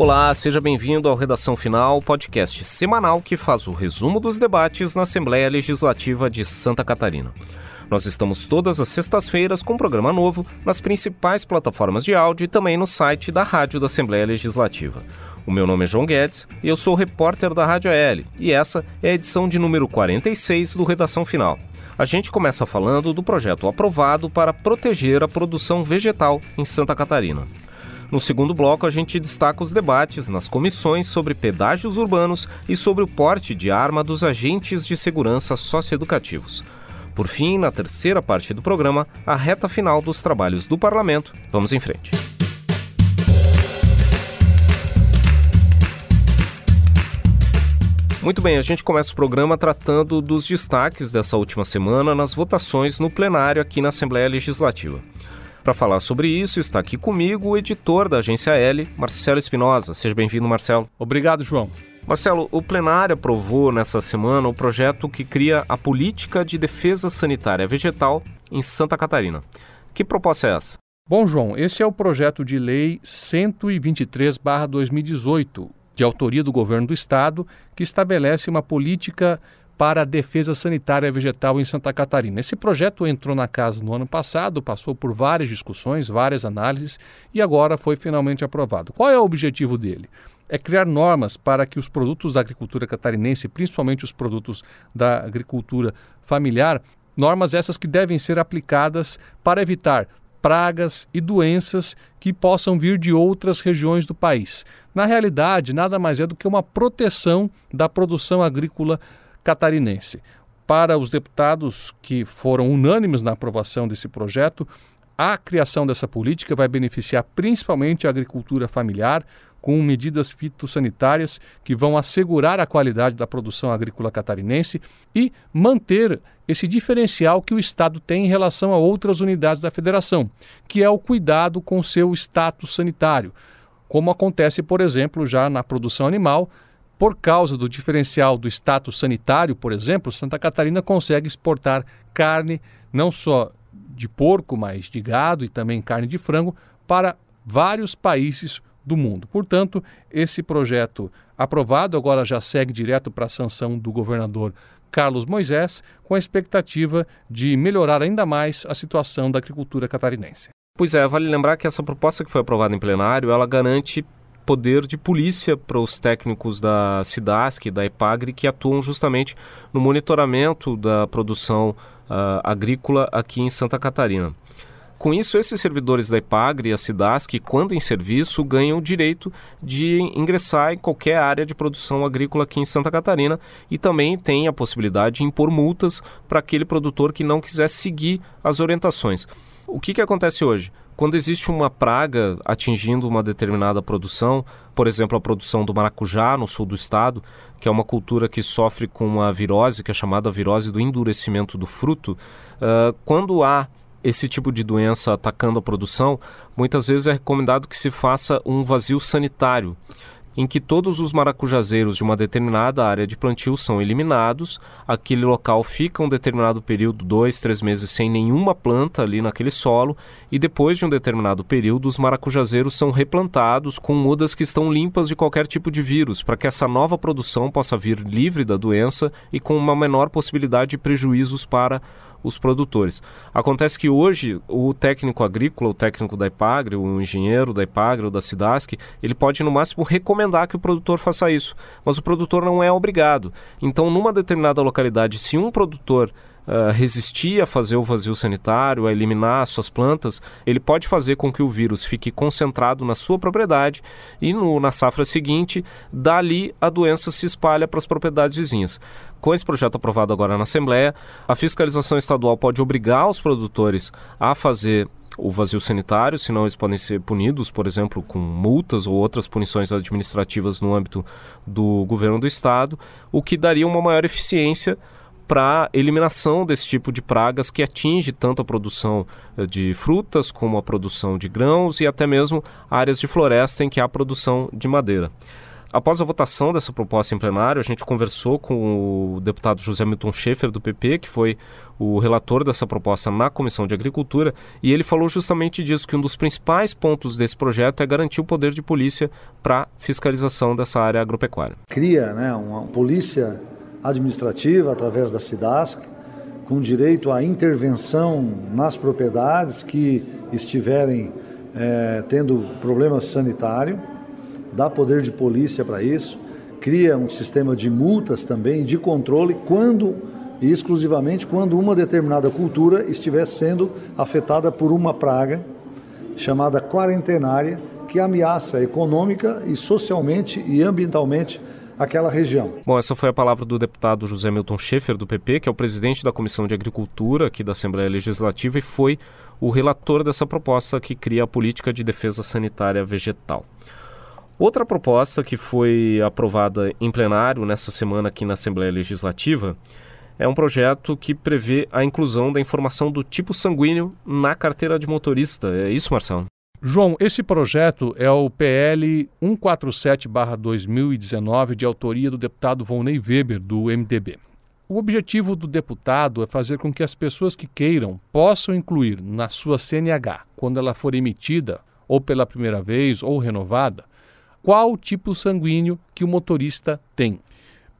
Olá, seja bem-vindo ao Redação Final, podcast semanal que faz o resumo dos debates na Assembleia Legislativa de Santa Catarina. Nós estamos todas as sextas-feiras com um programa novo nas principais plataformas de áudio e também no site da Rádio da Assembleia Legislativa. O meu nome é João Guedes e eu sou repórter da Rádio AL, e essa é a edição de número 46 do Redação Final. A gente começa falando do projeto aprovado para proteger a produção vegetal em Santa Catarina. No segundo bloco, a gente destaca os debates nas comissões sobre pedágios urbanos e sobre o porte de arma dos agentes de segurança socioeducativos. Por fim, na terceira parte do programa, a reta final dos trabalhos do parlamento. Vamos em frente. Muito bem, a gente começa o programa tratando dos destaques dessa última semana nas votações no plenário aqui na Assembleia Legislativa. Para falar sobre isso, está aqui comigo o editor da Agência L, Marcelo Espinosa. Seja bem-vindo, Marcelo. Obrigado, João. Marcelo, o plenário aprovou nessa semana o projeto que cria a Política de Defesa Sanitária Vegetal em Santa Catarina. Que proposta é essa? Bom, João, esse é o projeto de lei 123/2018, de autoria do governo do estado, que estabelece uma política para a defesa sanitária vegetal em Santa Catarina. Esse projeto entrou na casa no ano passado, passou por várias discussões, várias análises e agora foi finalmente aprovado. Qual é o objetivo dele? É criar normas para que os produtos da agricultura catarinense, principalmente os produtos da agricultura familiar, normas essas que devem ser aplicadas para evitar pragas e doenças que possam vir de outras regiões do país. Na realidade, nada mais é do que uma proteção da produção agrícola catarinense. Para os deputados que foram unânimes na aprovação desse projeto, a criação dessa política vai beneficiar principalmente a agricultura familiar, com medidas fitossanitárias que vão assegurar a qualidade da produção agrícola catarinense e manter esse diferencial que o Estado tem em relação a outras unidades da federação, que é o cuidado com seu status sanitário, como acontece, por exemplo, já na produção animal. Por causa do diferencial do status sanitário, por exemplo, Santa Catarina consegue exportar carne não só de porco, mas de gado e também carne de frango para vários países do mundo. Portanto, esse projeto aprovado agora já segue direto para a sanção do governador Carlos Moisés, com a expectativa de melhorar ainda mais a situação da agricultura catarinense. Pois é, vale lembrar que essa proposta que foi aprovada em plenário, ela garante poder de polícia para os técnicos da SIDASC, da EPAGRE, que atuam justamente no monitoramento da produção uh, agrícola aqui em Santa Catarina. Com isso, esses servidores da IPAGRE e a SIDASC, quando em serviço, ganham o direito de ingressar em qualquer área de produção agrícola aqui em Santa Catarina e também tem a possibilidade de impor multas para aquele produtor que não quiser seguir as orientações. O que, que acontece hoje? Quando existe uma praga atingindo uma determinada produção, por exemplo, a produção do maracujá no sul do estado, que é uma cultura que sofre com uma virose, que é chamada virose do endurecimento do fruto, uh, quando há esse tipo de doença atacando a produção, muitas vezes é recomendado que se faça um vazio sanitário em que todos os maracujazeiros de uma determinada área de plantio são eliminados, aquele local fica um determinado período, dois, três meses, sem nenhuma planta ali naquele solo, e depois de um determinado período, os maracujazeiros são replantados com mudas que estão limpas de qualquer tipo de vírus, para que essa nova produção possa vir livre da doença e com uma menor possibilidade de prejuízos para os produtores. Acontece que hoje o técnico agrícola, o técnico da Ipagre, o engenheiro da Ipagre ou da Cidasc, ele pode no máximo recomendar que o produtor faça isso, mas o produtor não é obrigado. Então, numa determinada localidade, se um produtor Uh, resistir a fazer o vazio sanitário, a eliminar suas plantas, ele pode fazer com que o vírus fique concentrado na sua propriedade e no, na safra seguinte, dali a doença se espalha para as propriedades vizinhas. Com esse projeto aprovado agora na Assembleia, a fiscalização estadual pode obrigar os produtores a fazer o vazio sanitário, senão eles podem ser punidos, por exemplo, com multas ou outras punições administrativas no âmbito do governo do estado, o que daria uma maior eficiência para eliminação desse tipo de pragas que atinge tanto a produção eh, de frutas como a produção de grãos e até mesmo áreas de floresta em que há produção de madeira. Após a votação dessa proposta em plenário, a gente conversou com o deputado José Milton Schaefer, do PP, que foi o relator dessa proposta na Comissão de Agricultura, e ele falou justamente disso, que um dos principais pontos desse projeto é garantir o poder de polícia para fiscalização dessa área agropecuária. Cria né, uma polícia administrativa através da SIDASC, com direito à intervenção nas propriedades que estiverem é, tendo problema sanitário. Dá poder de polícia para isso, cria um sistema de multas também, de controle, quando e exclusivamente quando uma determinada cultura estiver sendo afetada por uma praga chamada quarentenária, que ameaça econômica e socialmente e ambientalmente aquela região. Bom, essa foi a palavra do deputado José Milton Schaefer, do PP, que é o presidente da Comissão de Agricultura aqui da Assembleia Legislativa e foi o relator dessa proposta que cria a política de defesa sanitária vegetal. Outra proposta que foi aprovada em plenário nessa semana aqui na Assembleia Legislativa é um projeto que prevê a inclusão da informação do tipo sanguíneo na carteira de motorista. É isso, Marcelo? João, esse projeto é o PL 147-2019, de autoria do deputado Volney Weber, do MDB. O objetivo do deputado é fazer com que as pessoas que queiram possam incluir na sua CNH, quando ela for emitida, ou pela primeira vez, ou renovada, qual tipo sanguíneo que o motorista tem.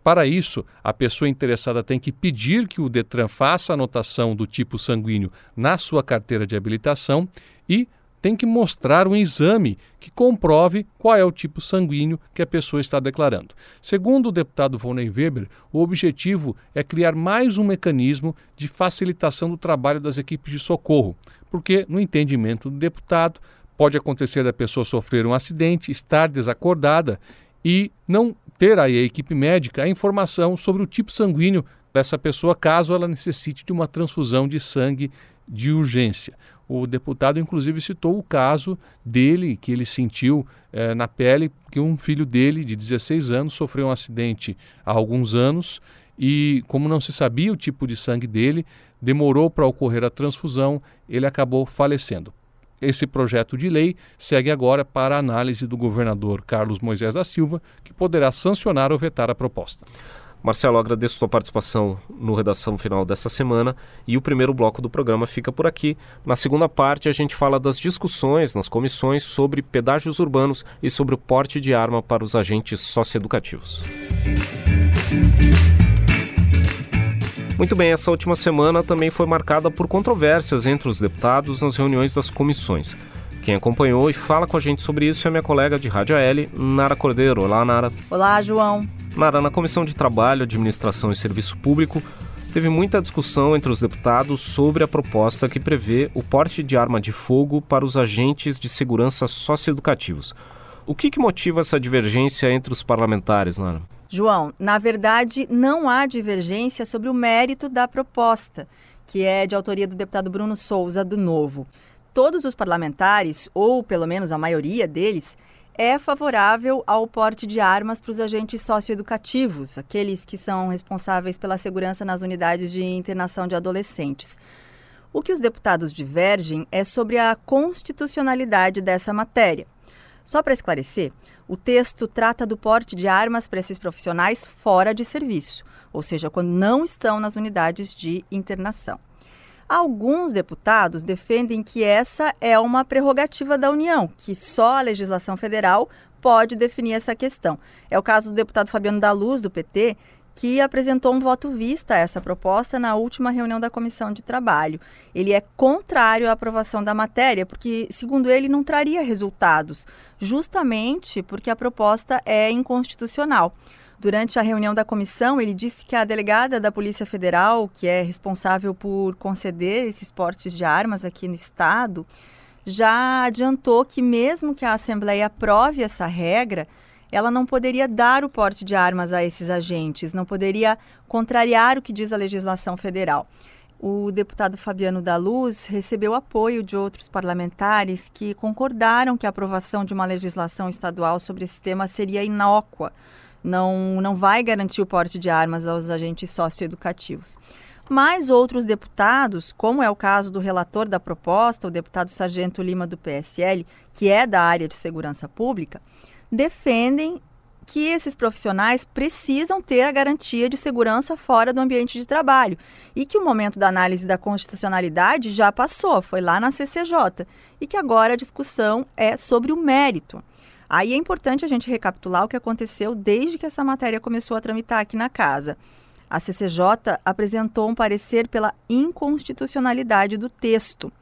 Para isso, a pessoa interessada tem que pedir que o Detran faça anotação do tipo sanguíneo na sua carteira de habilitação e tem que mostrar um exame que comprove qual é o tipo sanguíneo que a pessoa está declarando. Segundo o deputado Volney Weber, o objetivo é criar mais um mecanismo de facilitação do trabalho das equipes de socorro, porque, no entendimento do deputado, Pode acontecer da pessoa sofrer um acidente, estar desacordada e não ter aí a equipe médica a informação sobre o tipo sanguíneo dessa pessoa caso ela necessite de uma transfusão de sangue de urgência. O deputado, inclusive, citou o caso dele, que ele sentiu eh, na pele, que um filho dele, de 16 anos, sofreu um acidente há alguns anos e, como não se sabia o tipo de sangue dele, demorou para ocorrer a transfusão, ele acabou falecendo. Esse projeto de lei segue agora para a análise do governador Carlos Moisés da Silva, que poderá sancionar ou vetar a proposta. Marcelo, agradeço sua participação no Redação Final dessa semana e o primeiro bloco do programa fica por aqui. Na segunda parte, a gente fala das discussões nas comissões sobre pedágios urbanos e sobre o porte de arma para os agentes socioeducativos. Muito bem, essa última semana também foi marcada por controvérsias entre os deputados nas reuniões das comissões. Quem acompanhou e fala com a gente sobre isso é minha colega de Rádio AL, Nara Cordeiro. Olá, Nara. Olá, João. Nara, na Comissão de Trabalho, Administração e Serviço Público, teve muita discussão entre os deputados sobre a proposta que prevê o porte de arma de fogo para os agentes de segurança socioeducativos. O que, que motiva essa divergência entre os parlamentares, Nara? João, na verdade, não há divergência sobre o mérito da proposta, que é de autoria do deputado Bruno Souza, do Novo. Todos os parlamentares, ou pelo menos a maioria deles, é favorável ao porte de armas para os agentes socioeducativos, aqueles que são responsáveis pela segurança nas unidades de internação de adolescentes. O que os deputados divergem é sobre a constitucionalidade dessa matéria. Só para esclarecer, o texto trata do porte de armas para esses profissionais fora de serviço, ou seja, quando não estão nas unidades de internação. Alguns deputados defendem que essa é uma prerrogativa da União, que só a legislação federal pode definir essa questão. É o caso do deputado Fabiano da Luz, do PT, que apresentou um voto vista a essa proposta na última reunião da comissão de trabalho. Ele é contrário à aprovação da matéria, porque, segundo ele, não traria resultados, justamente porque a proposta é inconstitucional. Durante a reunião da comissão, ele disse que a delegada da Polícia Federal, que é responsável por conceder esses portes de armas aqui no estado, já adiantou que, mesmo que a Assembleia aprove essa regra, ela não poderia dar o porte de armas a esses agentes, não poderia contrariar o que diz a legislação federal. O deputado Fabiano da Luz recebeu apoio de outros parlamentares que concordaram que a aprovação de uma legislação estadual sobre esse tema seria inócua, não, não vai garantir o porte de armas aos agentes socioeducativos. Mas outros deputados, como é o caso do relator da proposta, o deputado Sargento Lima do PSL, que é da área de segurança pública, defendem que esses profissionais precisam ter a garantia de segurança fora do ambiente de trabalho e que o momento da análise da constitucionalidade já passou, foi lá na CCJ, e que agora a discussão é sobre o mérito. Aí é importante a gente recapitular o que aconteceu desde que essa matéria começou a tramitar aqui na casa. A CCJ apresentou um parecer pela inconstitucionalidade do texto.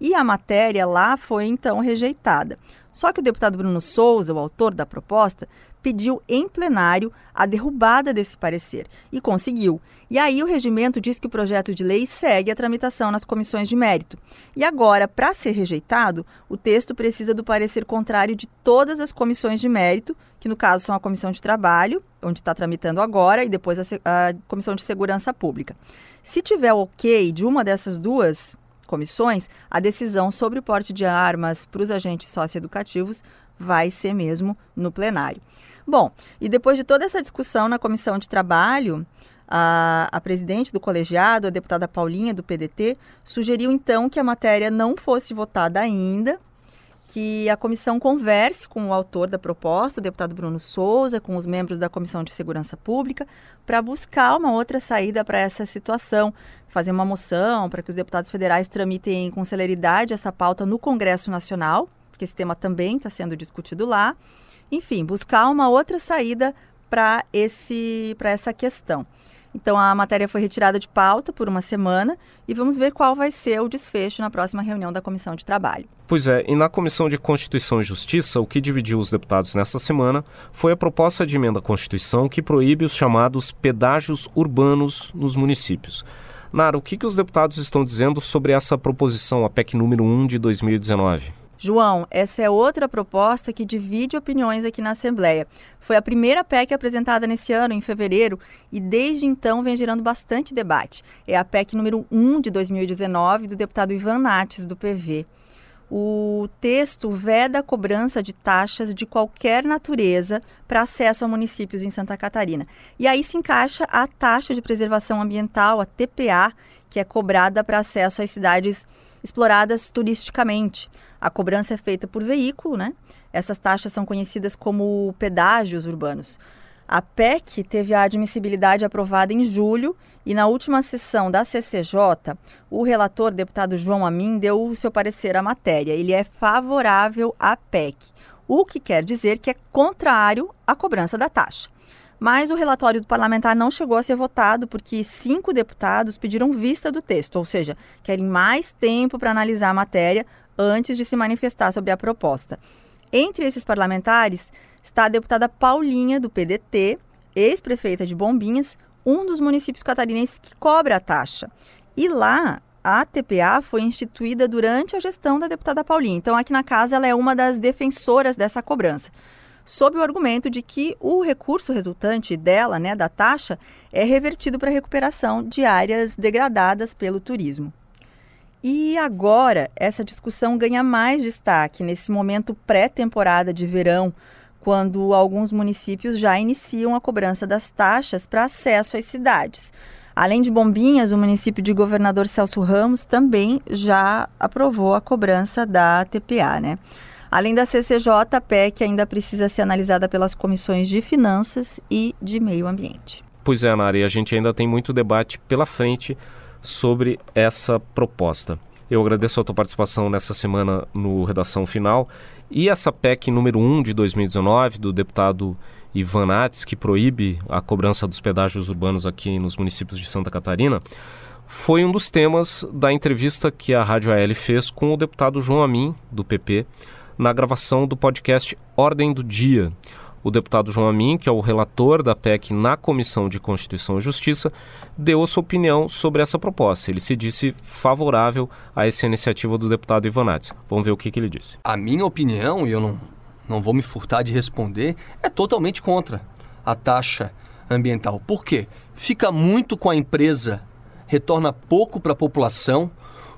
E a matéria lá foi então rejeitada. Só que o deputado Bruno Souza, o autor da proposta, pediu em plenário a derrubada desse parecer e conseguiu. E aí o regimento diz que o projeto de lei segue a tramitação nas comissões de mérito. E agora, para ser rejeitado, o texto precisa do parecer contrário de todas as comissões de mérito, que no caso são a Comissão de Trabalho, onde está tramitando agora, e depois a, a Comissão de Segurança Pública. Se tiver ok de uma dessas duas comissões, a decisão sobre o porte de armas para os agentes socioeducativos vai ser mesmo no plenário. Bom, e depois de toda essa discussão na comissão de trabalho, a, a, presidente do colegiado, a deputada Paulinha, do PDT, sugeriu então que a matéria não fosse votada ainda, que a comissão converse com o autor da proposta, o deputado Bruno Souza, com os membros da Comissão de Segurança Pública, para buscar uma outra saída para essa situação, fazer uma moção para que os deputados federais tramitem com celeridade essa pauta no Congresso Nacional, porque esse tema também está sendo discutido lá. Enfim, buscar uma outra saída para essa questão. Então a matéria foi retirada de pauta por uma semana e vamos ver qual vai ser o desfecho na próxima reunião da Comissão de Trabalho. Pois é, e na Comissão de Constituição e Justiça, o que dividiu os deputados nessa semana foi a proposta de emenda à Constituição que proíbe os chamados pedágios urbanos nos municípios. Nara, o que, que os deputados estão dizendo sobre essa proposição, a PEC número 1 de 2019? João, essa é outra proposta que divide opiniões aqui na Assembleia. Foi a primeira PEC apresentada nesse ano, em fevereiro, e desde então vem gerando bastante debate. É a PEC número 1 de 2019, do deputado Ivan Nates, do PV. O texto veda a cobrança de taxas de qualquer natureza para acesso a municípios em Santa Catarina. E aí se encaixa a taxa de preservação ambiental, a TPA, que é cobrada para acesso às cidades exploradas turisticamente. A cobrança é feita por veículo, né? Essas taxas são conhecidas como pedágios urbanos. A PEC teve a admissibilidade aprovada em julho e na última sessão da CCJ, o relator, deputado João Amin, deu o seu parecer à matéria. Ele é favorável à PEC, o que quer dizer que é contrário à cobrança da taxa. Mas o relatório do parlamentar não chegou a ser votado porque cinco deputados pediram vista do texto, ou seja, querem mais tempo para analisar a matéria antes de se manifestar sobre a proposta. Entre esses parlamentares está a deputada Paulinha, do PDT, ex-prefeita de Bombinhas, um dos municípios catarinenses que cobra a taxa. E lá, a TPA foi instituída durante a gestão da deputada Paulinha. Então, aqui na casa, ela é uma das defensoras dessa cobrança sob o argumento de que o recurso resultante dela, né, da taxa, é revertido para a recuperação de áreas degradadas pelo turismo. E agora essa discussão ganha mais destaque nesse momento pré-temporada de verão, quando alguns municípios já iniciam a cobrança das taxas para acesso às cidades. Além de Bombinhas, o município de Governador Celso Ramos também já aprovou a cobrança da TPA, né? Além da CCJ, a PEC ainda precisa ser analisada pelas comissões de Finanças e de Meio Ambiente. Pois é, Nari, a gente ainda tem muito debate pela frente sobre essa proposta. Eu agradeço a tua participação nessa semana no Redação Final. E essa PEC número 1 de 2019, do deputado Ivan Nates, que proíbe a cobrança dos pedágios urbanos aqui nos municípios de Santa Catarina, foi um dos temas da entrevista que a Rádio AL fez com o deputado João Amin, do PP, na gravação do podcast Ordem do Dia. O deputado João Amin, que é o relator da PEC na Comissão de Constituição e Justiça, deu a sua opinião sobre essa proposta. Ele se disse favorável a essa iniciativa do deputado Ivanates. Vamos ver o que, que ele disse. A minha opinião, e eu não, não vou me furtar de responder, é totalmente contra a taxa ambiental. Por quê? Fica muito com a empresa, retorna pouco para a população.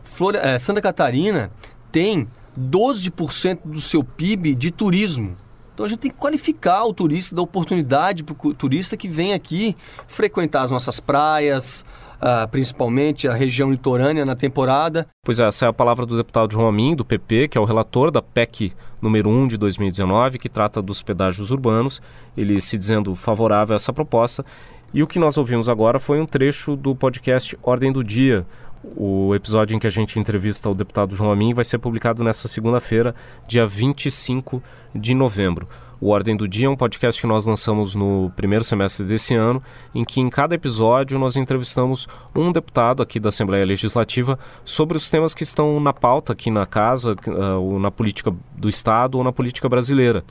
Flor... Santa Catarina tem 12% do seu PIB de turismo. Então a gente tem que qualificar o turista, dar oportunidade para o turista que vem aqui frequentar as nossas praias, uh, principalmente a região litorânea na temporada. Pois é, essa é a palavra do deputado João Amin, do PP, que é o relator da PEC número 1 de 2019, que trata dos pedágios urbanos, ele se dizendo favorável a essa proposta. E o que nós ouvimos agora foi um trecho do podcast Ordem do Dia. O episódio em que a gente entrevista o deputado João Amin vai ser publicado nessa segunda-feira, dia 25 de novembro. O Ordem do Dia é um podcast que nós lançamos no primeiro semestre desse ano, em que em cada episódio nós entrevistamos um deputado aqui da Assembleia Legislativa sobre os temas que estão na pauta aqui na casa, uh, ou na política do Estado ou na política brasileira.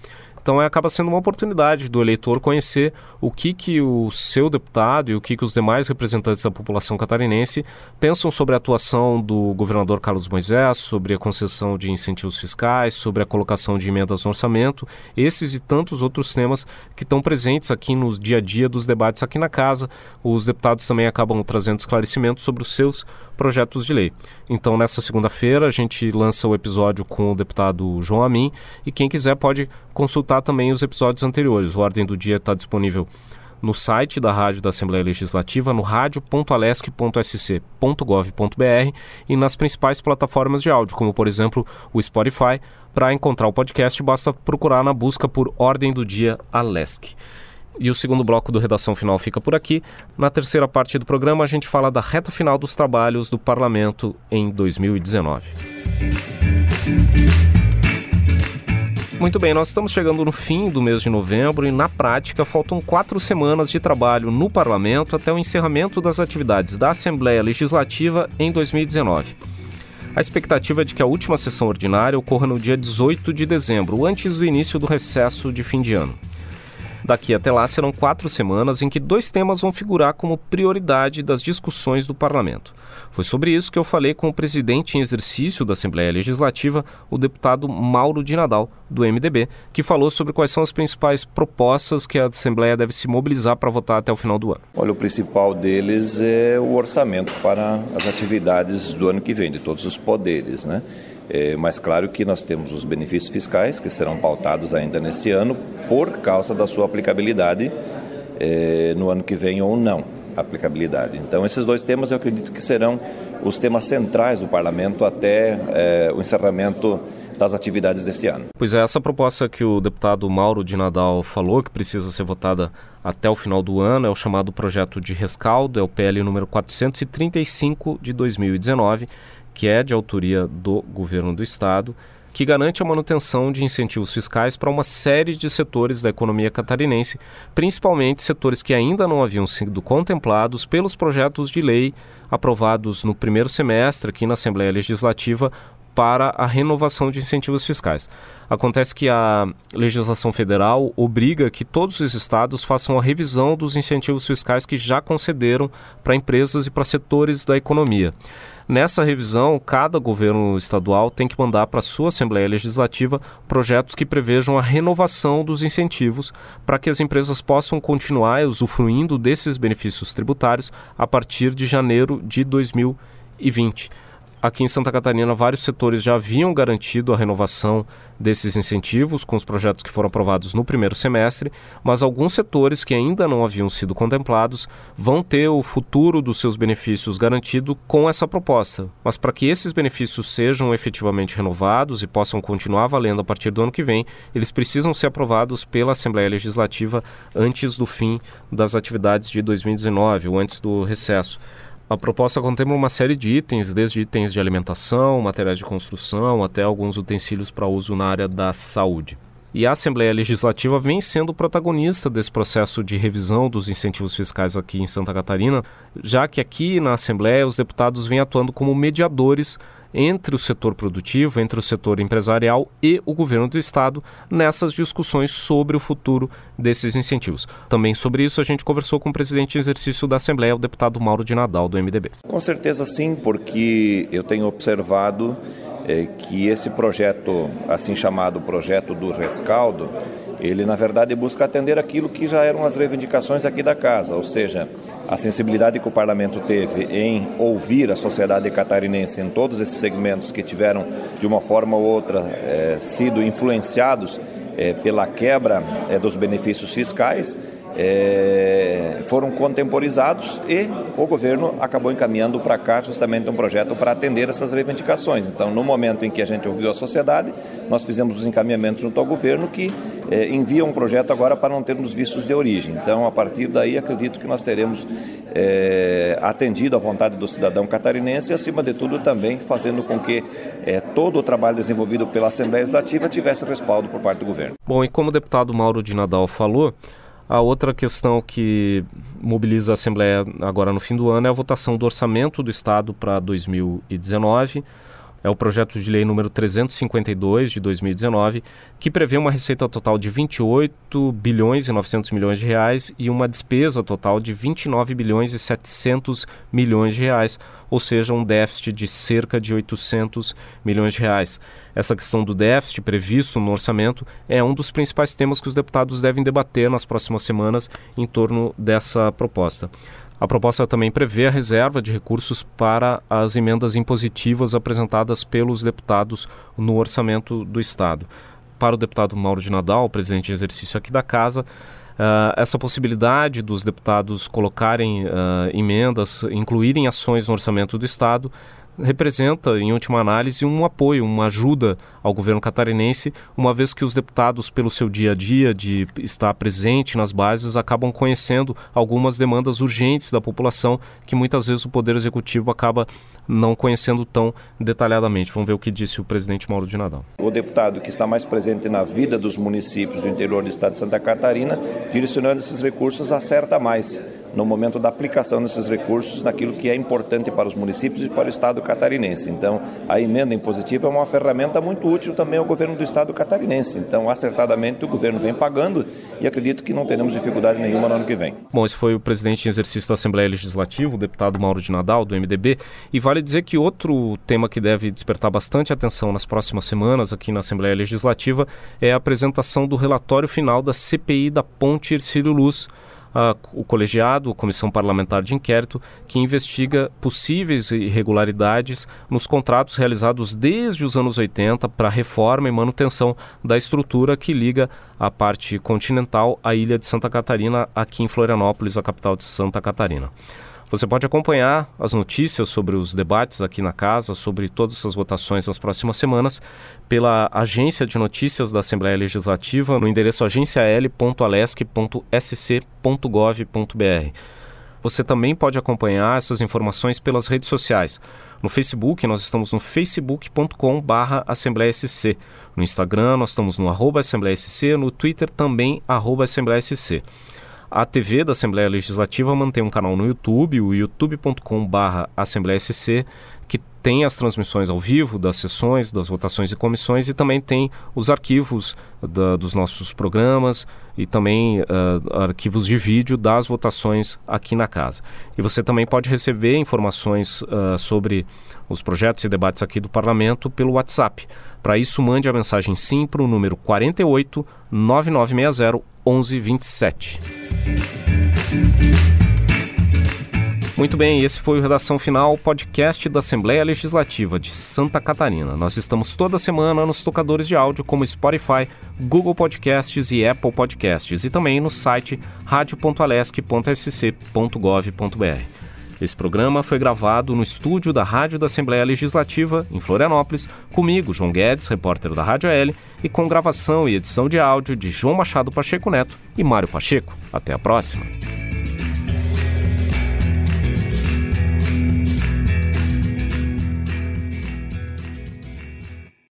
Então é, acaba sendo uma oportunidade do eleitor conhecer o que, que o seu deputado e o que, que os demais representantes da população catarinense pensam sobre a atuação do governador Carlos Moisés, sobre a concessão de incentivos fiscais, sobre a colocação de emendas no orçamento, esses e tantos outros temas que estão presentes aqui no dia a dia dos debates aqui na casa. Os deputados também acabam trazendo esclarecimentos sobre os seus projetos de lei. Então, nessa segunda-feira, a gente lança o episódio com o deputado João Amin e quem quiser pode consultar também os episódios anteriores. O Ordem do Dia está disponível no site da Rádio da Assembleia Legislativa, no radio.alesc.sc.gov.br e nas principais plataformas de áudio, como por exemplo o Spotify. Para encontrar o podcast, basta procurar na busca por Ordem do Dia Alesc. E o segundo bloco do Redação Final fica por aqui. Na terceira parte do programa, a gente fala da reta final dos trabalhos do Parlamento em 2019. Muito bem, nós estamos chegando no fim do mês de novembro e, na prática, faltam quatro semanas de trabalho no parlamento até o encerramento das atividades da Assembleia Legislativa em 2019. A expectativa é de que a última sessão ordinária ocorra no dia 18 de dezembro, antes do início do recesso de fim de ano. Daqui até lá serão quatro semanas em que dois temas vão figurar como prioridade das discussões do parlamento. Foi sobre isso que eu falei com o presidente em exercício da Assembleia Legislativa, o deputado Mauro de Nadal, do MDB, que falou sobre quais são as principais propostas que a Assembleia deve se mobilizar para votar até o final do ano. Olha, o principal deles é o orçamento para as atividades do ano que vem, de todos os poderes, né? É, mas claro que nós temos os benefícios fiscais que serão pautados ainda neste ano por causa da sua aplicabilidade é, no ano que vem ou não aplicabilidade. Então esses dois temas eu acredito que serão os temas centrais do Parlamento até é, o encerramento das atividades deste ano. Pois é, essa proposta que o deputado Mauro de Nadal falou, que precisa ser votada até o final do ano, é o chamado projeto de rescaldo, é o PL número 435 de 2019 que é de autoria do governo do estado, que garante a manutenção de incentivos fiscais para uma série de setores da economia catarinense, principalmente setores que ainda não haviam sido contemplados pelos projetos de lei aprovados no primeiro semestre aqui na Assembleia Legislativa para a renovação de incentivos fiscais. Acontece que a legislação federal obriga que todos os estados façam a revisão dos incentivos fiscais que já concederam para empresas e para setores da economia. Nessa revisão, cada governo estadual tem que mandar para sua Assembleia Legislativa projetos que prevejam a renovação dos incentivos para que as empresas possam continuar usufruindo desses benefícios tributários a partir de janeiro de 2020. Aqui em Santa Catarina, vários setores já haviam garantido a renovação desses incentivos com os projetos que foram aprovados no primeiro semestre, mas alguns setores que ainda não haviam sido contemplados vão ter o futuro dos seus benefícios garantido com essa proposta. Mas para que esses benefícios sejam efetivamente renovados e possam continuar valendo a partir do ano que vem, eles precisam ser aprovados pela Assembleia Legislativa antes do fim das atividades de 2019 ou antes do recesso. A proposta contempla uma série de itens, desde itens de alimentação, materiais de construção, até alguns utensílios para uso na área da saúde. E a Assembleia Legislativa vem sendo protagonista desse processo de revisão dos incentivos fiscais aqui em Santa Catarina, já que aqui na Assembleia os deputados vêm atuando como mediadores entre o setor produtivo, entre o setor empresarial e o governo do estado nessas discussões sobre o futuro desses incentivos. Também sobre isso a gente conversou com o presidente em exercício da Assembleia, o deputado Mauro de Nadal, do MDB. Com certeza sim, porque eu tenho observado é, que esse projeto, assim chamado projeto do rescaldo, ele na verdade busca atender aquilo que já eram as reivindicações aqui da casa, ou seja, a sensibilidade que o parlamento teve em ouvir a sociedade catarinense em todos esses segmentos que tiveram, de uma forma ou outra, é, sido influenciados é, pela quebra é, dos benefícios fiscais é, foram contemporizados e o governo acabou encaminhando para cá justamente um projeto para atender essas reivindicações. Então, no momento em que a gente ouviu a sociedade, nós fizemos os encaminhamentos junto ao governo que é, envia um projeto agora para não termos vistos de origem. Então, a partir daí, acredito que nós teremos é, atendido à vontade do cidadão catarinense e, acima de tudo, também fazendo com que é, todo o trabalho desenvolvido pela Assembleia Legislativa tivesse respaldo por parte do governo. Bom, e como o deputado Mauro de Nadal falou, a outra questão que mobiliza a Assembleia agora no fim do ano é a votação do orçamento do Estado para 2019. É o projeto de lei número 352 de 2019, que prevê uma receita total de 28 bilhões e 900 milhões de reais e uma despesa total de 29 bilhões e 700 milhões de reais, ou seja, um déficit de cerca de 800 milhões de reais. Essa questão do déficit previsto no orçamento é um dos principais temas que os deputados devem debater nas próximas semanas em torno dessa proposta. A proposta também prevê a reserva de recursos para as emendas impositivas apresentadas pelos deputados no orçamento do Estado. Para o deputado Mauro de Nadal, presidente de exercício aqui da Casa, Uh, essa possibilidade dos deputados colocarem uh, emendas, incluírem ações no orçamento do Estado, representa, em última análise, um apoio, uma ajuda ao governo catarinense, uma vez que os deputados, pelo seu dia a dia de estar presente nas bases, acabam conhecendo algumas demandas urgentes da população que muitas vezes o Poder Executivo acaba não conhecendo tão detalhadamente. Vamos ver o que disse o presidente Mauro de Nadal. O deputado que está mais presente na vida dos municípios do interior do estado de Santa Catarina, direcionando esses recursos, acerta mais no momento da aplicação desses recursos naquilo que é importante para os municípios e para o Estado catarinense. Então, a emenda impositiva é uma ferramenta muito útil também ao governo do Estado catarinense. Então, acertadamente, o governo vem pagando e acredito que não teremos dificuldade nenhuma no ano que vem. Bom, esse foi o presidente em exercício da Assembleia Legislativa, o deputado Mauro de Nadal, do MDB. E vale dizer que outro tema que deve despertar bastante atenção nas próximas semanas aqui na Assembleia Legislativa é a apresentação do relatório final da CPI da Ponte Ercílio Luz o colegiado, a Comissão Parlamentar de Inquérito, que investiga possíveis irregularidades nos contratos realizados desde os anos 80 para reforma e manutenção da estrutura que liga a parte continental à ilha de Santa Catarina, aqui em Florianópolis, a capital de Santa Catarina. Você pode acompanhar as notícias sobre os debates aqui na casa, sobre todas essas votações nas próximas semanas, pela agência de notícias da Assembleia Legislativa no endereço agencial.alesc.sc.gov.br. Você também pode acompanhar essas informações pelas redes sociais. No Facebook, nós estamos no facebook.com.br AssembleiaSC. No Instagram, nós estamos no arroba AssembleiaSC. No Twitter, também arroba AssembleiaSC. A TV da Assembleia Legislativa mantém um canal no YouTube, o youtube.com.br AssembleiaSC, que tem as transmissões ao vivo das sessões, das votações e comissões e também tem os arquivos da, dos nossos programas e também uh, arquivos de vídeo das votações aqui na casa. E você também pode receber informações uh, sobre os projetos e debates aqui do Parlamento pelo WhatsApp. Para isso, mande a mensagem sim para o número 48 9960 1127. Muito bem, esse foi o Redação Final, podcast da Assembleia Legislativa de Santa Catarina. Nós estamos toda semana nos tocadores de áudio como Spotify, Google Podcasts e Apple Podcasts e também no site radio.alesc.sc.gov.br. Esse programa foi gravado no estúdio da Rádio da Assembleia Legislativa, em Florianópolis, comigo, João Guedes, repórter da Rádio L, e com gravação e edição de áudio de João Machado Pacheco Neto e Mário Pacheco. Até a próxima.